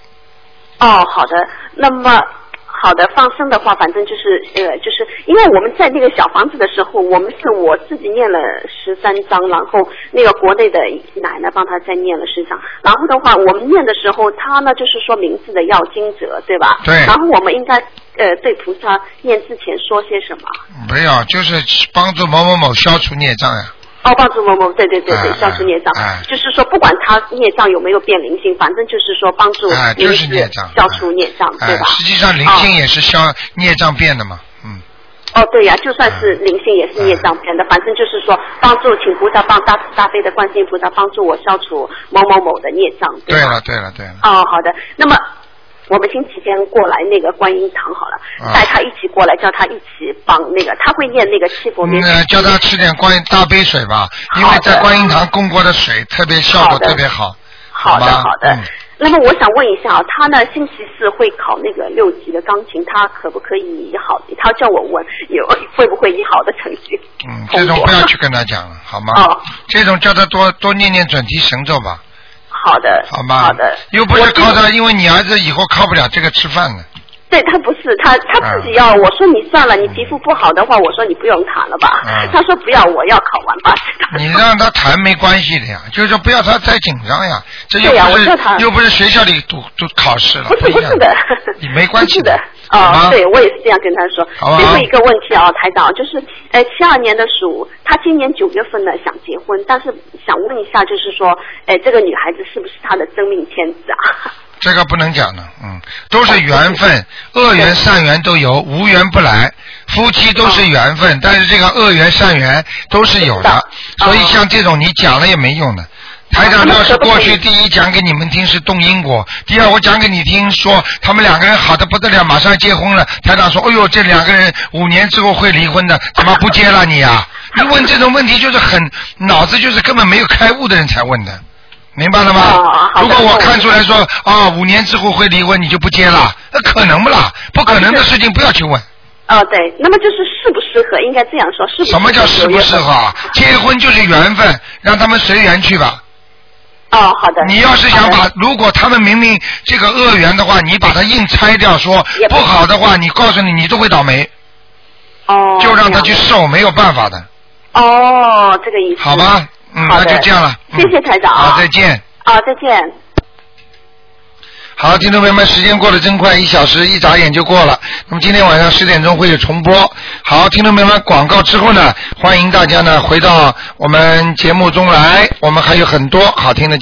哦，好的。那么好的，放生的话，反正就是呃，就是因为我们在那个小房子的时候，我们是我自己念了十三章，然后那个国内的奶奶帮他再念了十章。然后的话，我们念的时候，他呢就是说名字的要经者，对吧？对然后我们应该呃对菩萨念之前说些什么？没有，就是帮助某某某消除孽障呀。哦，帮助某某，对对对对，哎消除孽障，哎就是说不管他孽障有没有变灵性，反正就是说帮助就是孽障消除孽障，哎对吧？，实际上灵性也是消孽障变的嘛。嗯哦，对呀、就算是灵性也是孽障变的，反正就是说帮助，请菩萨帮大大悲的观世音菩萨帮助我消除某某某的孽障，对吧？对了，对了，对了。哦，好的。那么我们星期天过来那个观音堂好了，啊带他一起过来，叫他一起帮那个，他会念那个七佛灭嗯，叫他吃点观音大杯水吧，因为在观音堂供过的水特别效果特别好。好的，吗好的。嗯那么我想问一下啊，他呢星期四会考那个六级的钢琴，他可不可以以好？他叫我问有会不会以好的成绩？嗯，这种不要去跟他讲了，好吗？哦，这种叫他多多念念准提神咒吧，好的，好吗？好的。又不是靠他，因为你儿子以后靠不了这个吃饭的。对他不是他他自己要，我说你算了，你皮肤不好的话，我说你不用谈了吧。嗯 他说不要，我要考完八十。你让他谈没关系的呀，就是说不要他太紧张呀，这又不是又不是学校里读读考试了，不是不是的，你没关 系的。哦，对我也是这样跟他说。好最后一个问题啊，台长，就是呃，七二年的鼠，他今年九月份呢想结婚，但是想问一下，就是说，呃，这个女孩子是不是他的真命天子啊？这个不能讲的，嗯，都是缘分，恶缘善缘都有，无缘不来。夫妻都是缘分，但是这个恶缘善缘都是有的，所以像这种你讲了也没用的。台长要是过去第一讲给你们听是动因果，第二我讲给你听说他们两个人好的不得了，马上结婚了。台长说：“哎呦，这两个人五年之后会离婚的，怎么不接了你啊、你问这种问题就是很脑子就是根本没有开悟的人才问的。明白了吗？如果我看出来说啊，五年之后会离婚，你就不接了，那可能不啦？不可能的事情不要去问。哦，对，那么就是适不适合，应该这样说，适不适合？什么叫适不适合啊？结婚就是缘分，让他们随缘去吧。哦，好的。你要是想把，如果他们明明这个恶缘的话，你把它硬拆掉，说不好的话，你告诉你，你都会倒霉。哦。就让他去受，没有办法的，哦，这个意思。好吧？嗯，那就这样了。嗯谢谢台长啊好，再见。啊，再见。好，听众朋友们，时间过得真快，一小时一眨眼就过了。那么今天晚上十点钟会有重播。好，听众朋友们，广告之后呢，欢迎大家呢回到我们节目中来，我们还有很多好听的节目。